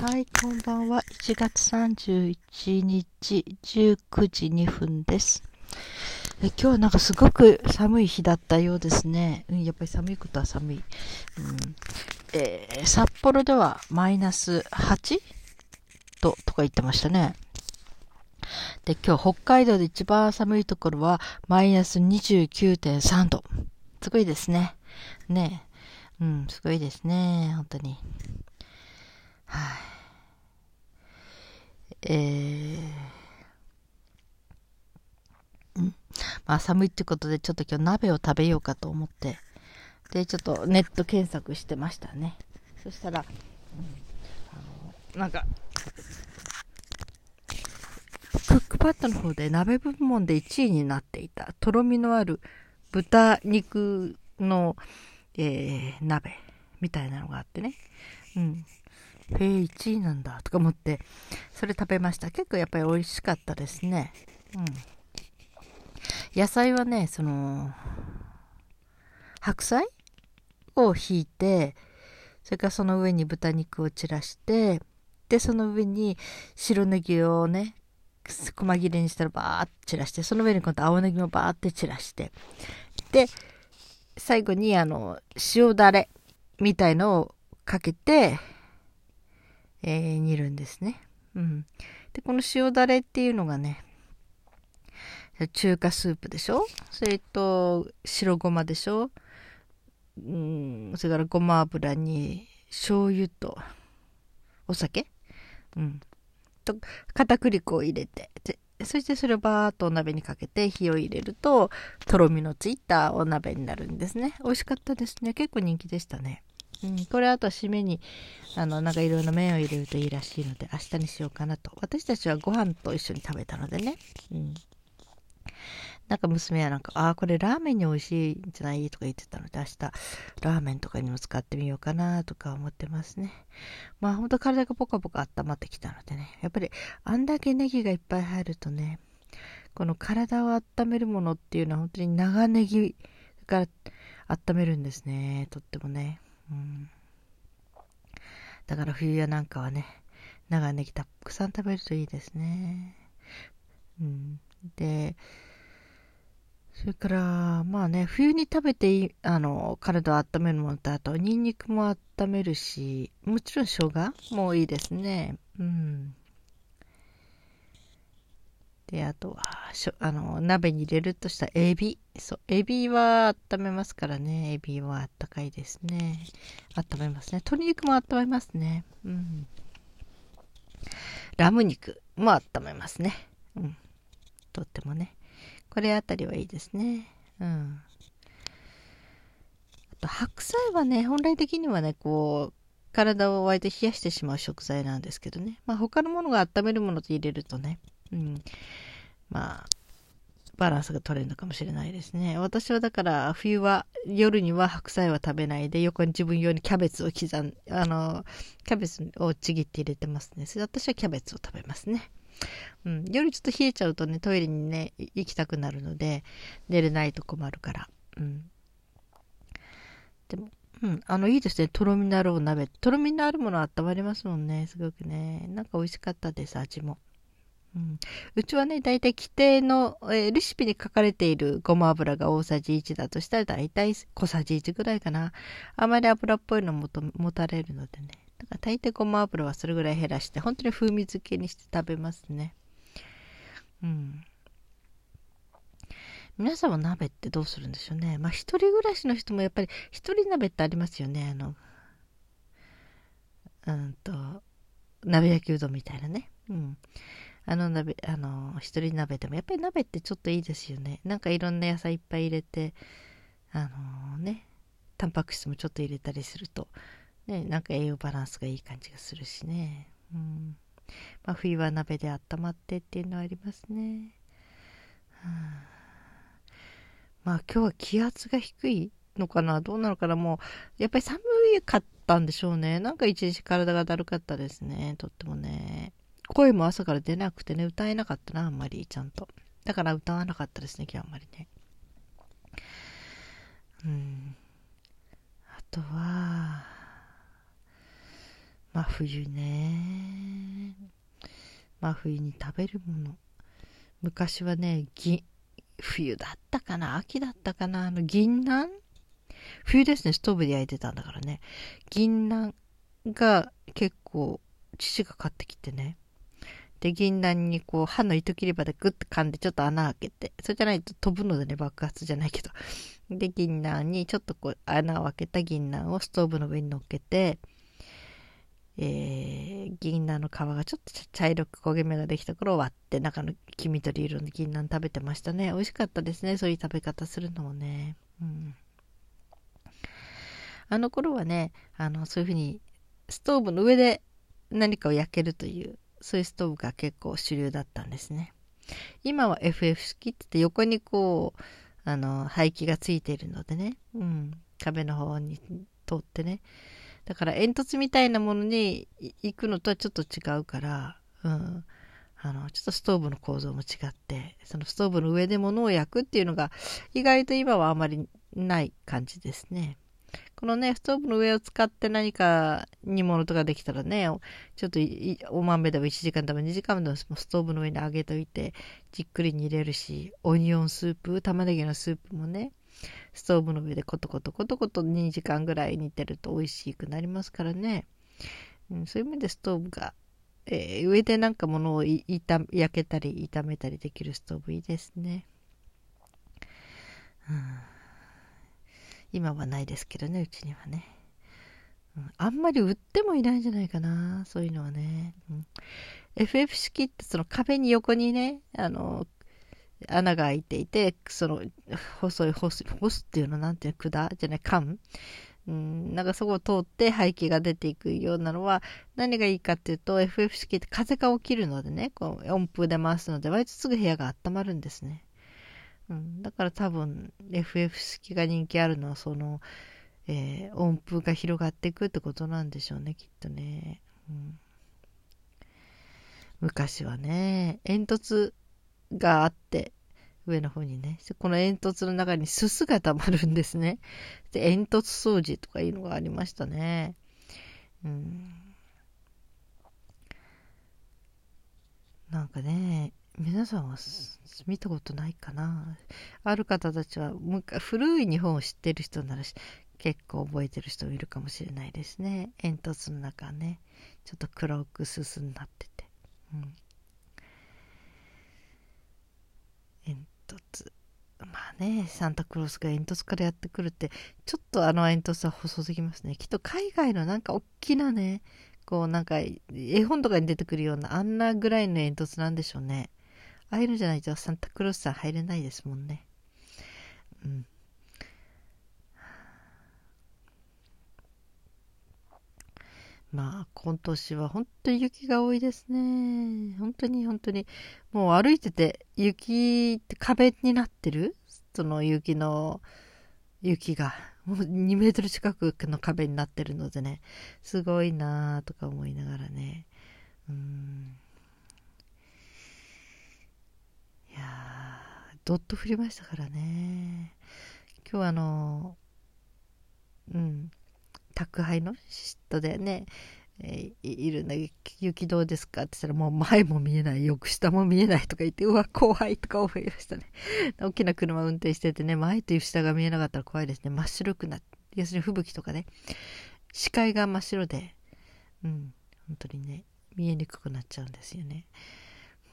はい、こんばんは。1月31日19時2分です。え今日はなんかすごく寒い日だったようですね。うん、やっぱり寒いことは寒い。うんえー、札幌ではマイナス 8? 度とか言ってましたね。で、今日北海道で一番寒いところはマイナス29.3度。すごいですね。ねうん、すごいですね。本当に。はい、えー、ん。まあ寒いってことでちょっと今日鍋を食べようかと思って、で、ちょっとネット検索してましたね。そしたら、うん、なんか、クックパッドの方で鍋部門で1位になっていた、とろみのある豚肉の、えー、鍋みたいなのがあってね。うん。へえ、1位なんだとか思って、それ食べました。結構やっぱり美味しかったですね。うん。野菜はね、その、白菜をひいて、それからその上に豚肉を散らして、で、その上に白ネギをね、細切れにしたらバーって散らして、その上に今度青ネギもバーって散らして、で、最後にあの、塩だれみたいのをかけて、えー、煮るんですね。うん。で、この塩だれっていうのがね、中華スープでしょ？それと、白ごまでしょ？うん、それからごま油に醤油とお酒？うん。と、片栗粉を入れて、そしてそれをバーっとお鍋にかけて火を入れると、とろみのついたお鍋になるんですね。美味しかったですね。結構人気でしたね。うん、これあと締めに、あの、なんかいろんな麺を入れるといいらしいので、明日にしようかなと。私たちはご飯と一緒に食べたのでね。うん。なんか娘はなんか、ああ、これラーメンに美味しいんじゃない？とか言ってたので、明日ラーメンとかにも使ってみようかなとか思ってますね。まあほんと体がポカポカ温まってきたのでね。やっぱりあんだけネギがいっぱい入るとね、この体を温めるものっていうのは本当に長ネギから温めるんですね。とってもね。うん。だから冬やなんかはね、長ネギたくさん食べるといいですね。うん。で、それから、まあね、冬に食べていい、あの、体を温めるものと、あと、ニンニクも温めるし、もちろん生姜もいいですね。うん。で、あとは、しょあの、鍋に入れるとしたエビ。そう、エビは温めますからね。エビはあったかいですね。温めますね。鶏肉も温めますね。うん。ラム肉も温めますね。うん。とってもね。これあたりはいいですね。うん。あと、白菜はね、本来的にはね、こう、体を割と冷やしてしまう食材なんですけどね。まあ、他のものが温めるものと入れるとね、うん。まあ、バランスが取れるのかもしれないですね。私はだから冬は夜には白菜は食べないで横に自分用にキャベツを刻ん、あの、キャベツをちぎって入れてますね。それ私はキャベツを食べますね。うん、夜ちょっと冷えちゃうとね、トイレにね、行きたくなるので、寝れないと困るから。うん。でも、うん、あの、いいですね。とろみのあるお鍋。とろみのあるもの温まりますもんね。すごくね。なんか美味しかったです、味も。うん、うちはね、だいたい規定の、えー、レシピに書かれているごま油が大さじ1だとしたら、だいたい小さじ1ぐらいかな。あまり油っぽいのもと持たれるのでね。だから大抵ごま油はそれぐらい減らして、本当に風味付けにして食べますね。うん。皆さんは鍋ってどうするんでしょうね。まあ一人暮らしの人もやっぱり一人鍋ってありますよね。あの、うんと、鍋焼きうどんみたいなね。うん。あの鍋、あの、一人鍋でも、やっぱり鍋ってちょっといいですよね。なんかいろんな野菜いっぱい入れて、あのね、タンパク質もちょっと入れたりすると、ね、なんか栄養バランスがいい感じがするしね。うん。まあ、冬は鍋で温まってっていうのはありますね。はあ、まあ今日は気圧が低いのかな？どうなのかな？もう、やっぱり寒かったんでしょうね。なんか一日体がだるかったですね。とってもね。声も朝から出なくてね、歌えなかったな、あんまり、ちゃんと。だから歌わなかったですね、今日あんまりね。うん。あとは、真冬ね。真冬に食べるもの。昔はね、ぎ、冬だったかな秋だったかなあの、銀杏？冬ですね、ストーブで焼いてたんだからね。銀杏が結構、父が買ってきてね。で、銀杏にこう、歯の糸切り刃でグッと噛んでちょっと穴開けて、それじゃないと飛ぶのでね、爆発じゃないけど。で、銀杏にちょっとこう、穴を開けた銀杏をストーブの上に乗っけて、えー、銀杏の皮がちょっと茶色く焦げ目ができた頃割って中の黄緑色の銀杏食べてましたね。美味しかったですね。そういう食べ方するのもね。うん。あの頃はね、あの、そういうふうにストーブの上で何かを焼けるという、そういうストーブが結構主流だったんですね。今は FF 式って言って横にこう、あの、排気がついているのでね、うん、壁の方に通ってね、だから煙突みたいなものに行くのとはちょっと違うから、うん。あの、ちょっとストーブの構造も違って、そのストーブの上で物を焼くっていうのが、意外と今はあまりない感じですね。このね、ストーブの上を使って何か煮物とかできたらね、ちょっとお豆でも1時間でも2時間でもストーブの上に揚げといて、じっくり煮れるし、オニオンスープ、玉ねぎのスープもね、ストーブの上でコトコトコトコト2時間ぐらい煮てると美味しくなりますからね。うん、そういう意味でストーブが、えー、上でなんか物を焼けたり炒めたりできるストーブいいですね。うん、今はないですけどね、うちにはね。うん、あんまり売ってもいないんじゃないかな、そういうのはね。うん、FF 式ってその壁に横にね、あの、穴が開いていて、その、細いホス、ホスっていうのなんていうの、管じゃない、管うん、なんかそこを通って排気が出ていくようなのは、何がいいかっていうと、FF 式って風が起きるのでね、こう温風で回すので、割とすぐ部屋が温まるんですね。うん、だから多分、FF 式が人気あるのは、その、えー、温風が広がっていくってことなんでしょうね、きっとね。うん、昔はね、煙突があって、上の方にね。この煙突の中にすすが溜まるんですね。で、煙突掃除とかいうのがありましたね。うん。なんかね、皆さんは見たことないかな。ある方たちは、古い日本を知ってる人なら結構覚えてる人もいるかもしれないですね。煙突の中ね、ちょっと黒くすすになってて。うん煙突。まあね、サンタクロースが煙突からやってくるって、ちょっとあの煙突は細すぎますね。きっと海外のなんか大きなね、こうなんか絵本とかに出てくるようなあんなぐらいの煙突なんでしょうね。ああいうのじゃないとサンタクロースさん入れないですもんね。うん。まあ、今年は本当に雪が多いですね。本当に本当に。もう歩いてて、雪って壁になってる？その雪の、雪が。もう2メートル近くの壁になってるのでね、すごいなぁとか思いながらね。うん。いや、どっと降りましたからね。今日あの、うん、宅配の嫉妬でね、えー、いるんだけど雪どうですか？って言ったらもう前も見えない、よく下も見えないとか言って、うわ、怖いとか思いましたね。大きな車運転しててね、前と下が見えなかったら怖いですね。真っ白くなって、要するに吹雪とかね、視界が真っ白で、うん、本当にね、見えにくくなっちゃうんですよね。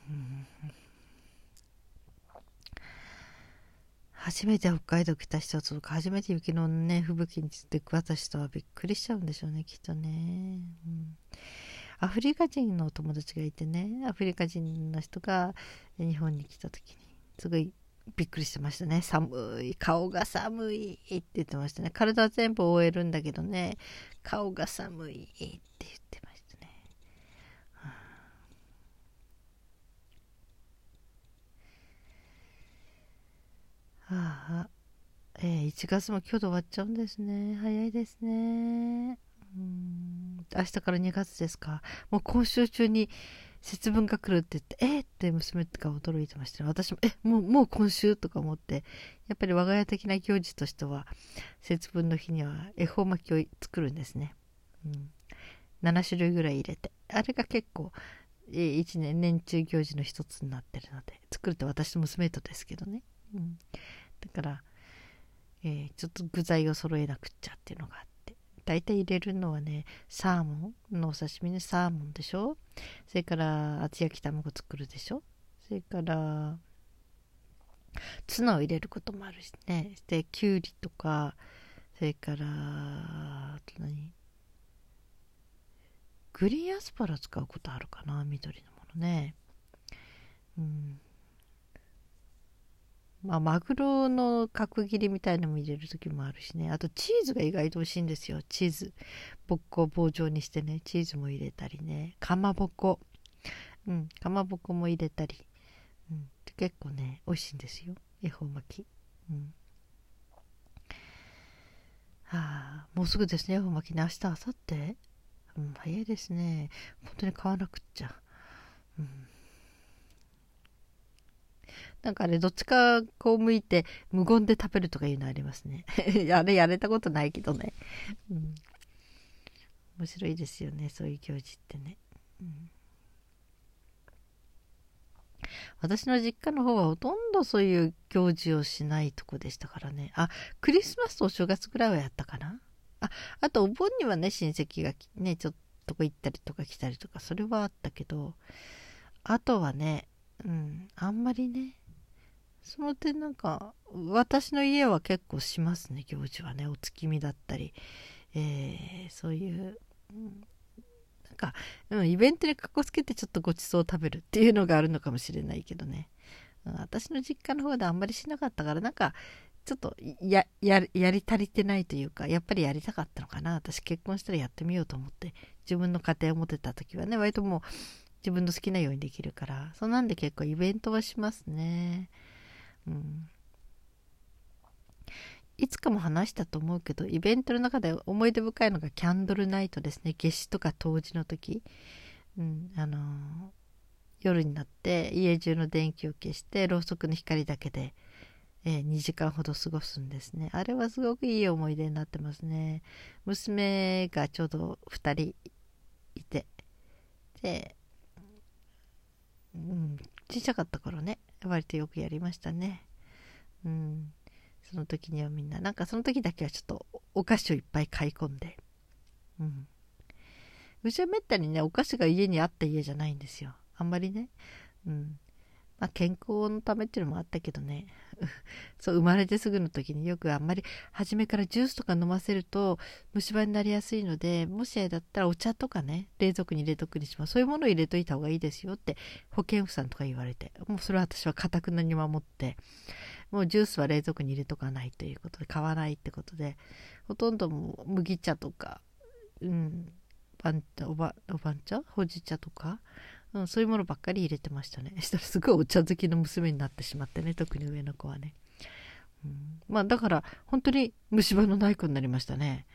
うん初めて北海道来た人とか、初めて雪のね、吹雪についく私とはびっくりしちゃうんでしょうね、きっとね。うん、アフリカ人のお友達がいてね、アフリカ人の人が日本に来た時に、すごいびっくりしてましたね。寒い、顔が寒いって言ってましたね。体は全部覆えるんだけどね、顔が寒いって言ってましたね。ああ、えー、1月も今日で終わっちゃうんですね。早いですね。うん明日から2月ですか。もう今週中に節分が来るって言って、えー、って娘とか驚いてましたね。私も、え、もう、もう今週とか思って、やっぱり我が家的な行事としては、節分の日には恵方巻きを作るんですね。うん。7種類ぐらい入れてあれが結構1年年中行事の一つになってるので作ると私と娘とですけどね、うん、だから、えー、ちょっと具材を揃えなくっちゃっていうのがあって。大体入れるのはねサーモンのお刺身にサーモンでしょ？それから厚焼き卵作るでしょ？それからツナを入れることもあるしね。できゅうりとかそれからあと何？グリーンアスパラ使うことあるかな緑のものね。うん。まあマグロの角切りみたいのも入れる時もあるしね。あとチーズが意外と美味しいんですよ。チーズ。ぼっこ棒状にしてね。チーズも入れたりね。かまぼこ。うん。かまぼこも入れたり、うん、結構ね美味しいんですよ。恵方巻き。うん。はあ。もうすぐですね。恵方巻きね。明日明後日？うん、早いですね。本当に買わなくっちゃ。うん。なんかあれ、どっちかこう向いて無言で食べるとかいうのありますね。あれやれたことないけどね。うん。面白いですよね、そういう行事ってね。うん私の実家の方はほとんどそういう行事をしないとこでしたからね。あ、クリスマスとお正月ぐらいはやったかなあ、あとお盆にはね、親戚がね、ちょっとこ行ったりとか来たりとか、それはあったけど、あとはね、うん、あんまりね、その点なんか、私の家は結構しますね、行事はね、お月見だったり、えー、そういう、うん、なんか、うん、イベントにかっこつけてちょっとごちそうを食べるっていうのがあるのかもしれないけどね。うん私の実家の方であんまりしなかったからなんかちょっとややり足りてないというかやっぱりやりたかったのかな。私結婚したらやってみようと思って自分の家庭を持てた時はね。割ともう自分の好きなようにできるからそんなんで結構イベントはしますね。うん。いつかも話したと思うけどイベントの中で思い出深いのがキャンドルナイトですね。夏至とか冬至の時、うん、あのー、夜になって家中の電気を消してろうそくの光だけでえー、2時間ほど過ごすんですね。あれはすごくいい思い出になってますね。娘がちょうど2人いて、で、うん、小さかった頃ね、割とよくやりましたね。うん、その時にはみんな、なんかその時だけはちょっとお菓子をいっぱい買い込んで、うん。うちはめったにね、お菓子が家にあった家じゃないんですよ。あんまりね。うん。まあ、健康のためっていうのもあったけどね。そう生まれてすぐの時によくあんまり初めからジュースとか飲ませると虫歯になりやすいのでもしあれだったらお茶とかね冷蔵庫に入れとくにします。そういうものを入れといた方がいいですよって保健婦さんとか言われて。もうそれは私はかたくなに守って。もうジュースは冷蔵庫に入れとかないということで買わないってことで。ほとんどもう麦茶とかうんおばおばん茶ほうじ茶とか？うん、そういうものばっかり入れてましたね。したらすごいお茶好きの娘になってしまってね、特に上の子はね。うん、まあだから本当に虫歯のない子になりましたね。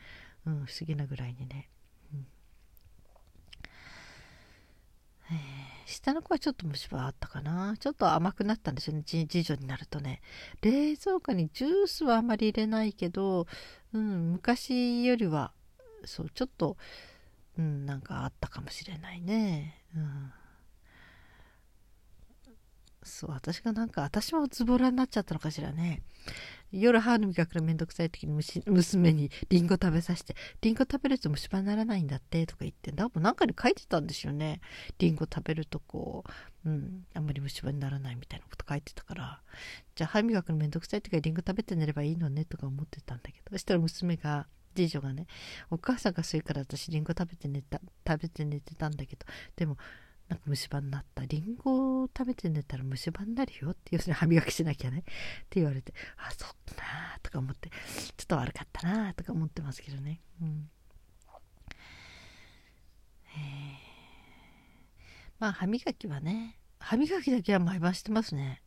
うん、不思議なぐらいにね。うん、下の子はちょっと虫歯あったかな。ちょっと甘くなったんですよね、次女になるとね。冷蔵庫にジュースはあまり入れないけど、うん、昔よりは、そう、ちょっと、うん、なんかあったかもしれないね。うんそう私がなんか私もズボラになっちゃったのかしらね。夜歯の磨くのめんどくさい時に娘にリンゴ食べさせてリンゴ食べると虫歯にならないんだってとか言ってなんかに書いてたんですよね。リンゴ食べるとこう、うん、あんまり虫歯にならないみたいなこと書いてたから。じゃあ歯磨くのめんどくさい時はリンゴ食べて寝ればいいのねとか思ってたんだけど。そしたら娘が次女がねお母さんがそういうから私リンゴ食べて寝た食べて寝てたんだけど。でもなんか虫歯になった。リンゴを食べて寝たら虫歯になるよって、要するに歯磨きしなきゃね。って言われて、あ、そっかなとか思って、ちょっと悪かったなとか思ってますけどね。うん。まあ、歯磨きはね、歯磨きだけは毎晩してますね。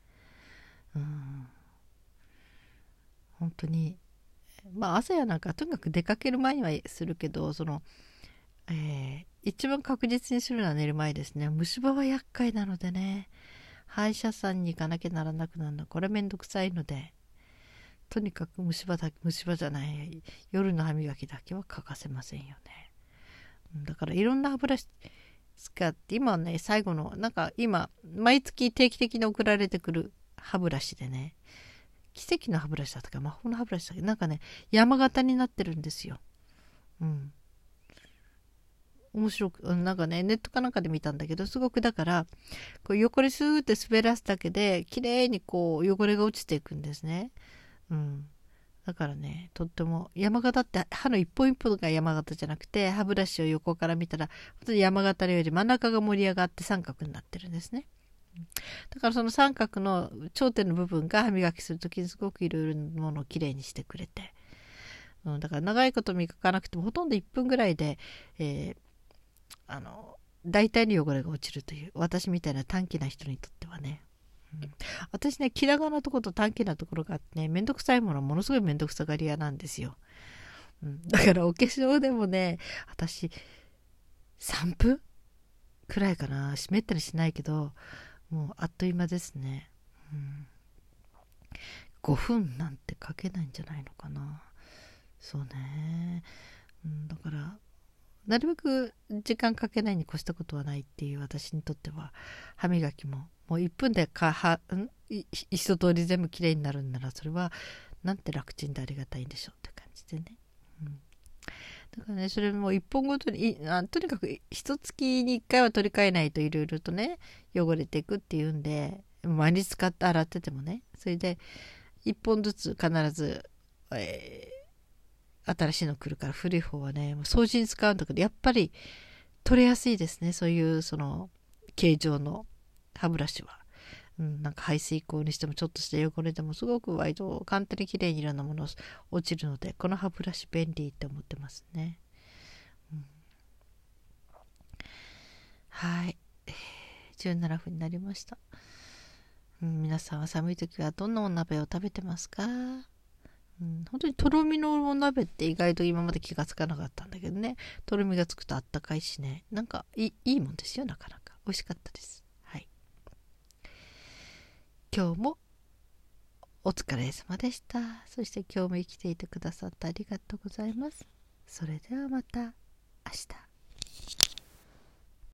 うん。本当に。まあ、朝やなんか、とにかく出かける前にはするけど、その、えー、一番確実にするのは寝る前ですね。虫歯は厄介なのでね。歯医者さんに行かなきゃならなくなるの。これめんどくさいので。とにかく虫歯だ虫歯じゃない夜の歯磨きだけは欠かせませんよね。だからいろんな歯ブラシ使って今ね最後のなんか今毎月定期的に送られてくる歯ブラシでね奇跡の歯ブラシだったか魔法の歯ブラシだっけなんかね山形になってるんですよ。うん面白く、なんかね、ネットかなんかで見たんだけど、すごくだから、こう横にスーって滑らすだけで、綺麗にこう汚れが落ちていくんですね。うん。だからね、とっても、山形って歯の一本一本が山形じゃなくて、歯ブラシを横から見たら、本当に山形のより真ん中が盛り上がって三角になってるんですね。だからその三角の頂点の部分が歯磨きするときにすごくいろいろなものをきれいにしてくれて、うん、だから長いこと磨かなくてもほとんど1分ぐらいで、えー、あの大体の汚れが落ちるという私みたいな短気な人にとってはね、うん、私ね気長なとこと短気なところがあってねめんどくさいものはものすごいめんどくさがり屋なんですよ、うん、だからお化粧でもね私3分くらいかな。湿ったりしないけどもうあっという間ですね、うん、5分なんてかけないんじゃないのかな。そうね、うん、だからなるべく時間かけないに越したことはないっていう私にとっては歯磨きももう1分でかはん一通り全部きれいになるんならそれはなんて楽ちんでありがたいんでしょうって感じでね、うん、だからねそれも1本ごとにあとにかく一月に1回は取り替えないといろいろとね汚れていくっていうん。で毎日使って洗っててもね。それで1本ずつ必ず、えー新しいの来るから古い方はね、掃除に使うんだけど、やっぱり取れやすいですね。そういうその形状の歯ブラシは。うん、なんか排水口にしてもちょっとした汚れでもすごく割と簡単にきれいにいろんなもの落ちるので、この歯ブラシ便利って思ってますね。うん、はい。17分になりました。皆さんは寒い時はどんなお鍋を食べてますか？うん、本当にとろみのお鍋って意外と今まで気がつかなかったんだけどね。とろみがつくとあったかいしね。なんかいいもんですよなかなか。美味しかったです。はい。今日もお疲れ様でした。そして今日も生きていてくださってありがとうございます。それではまた明日。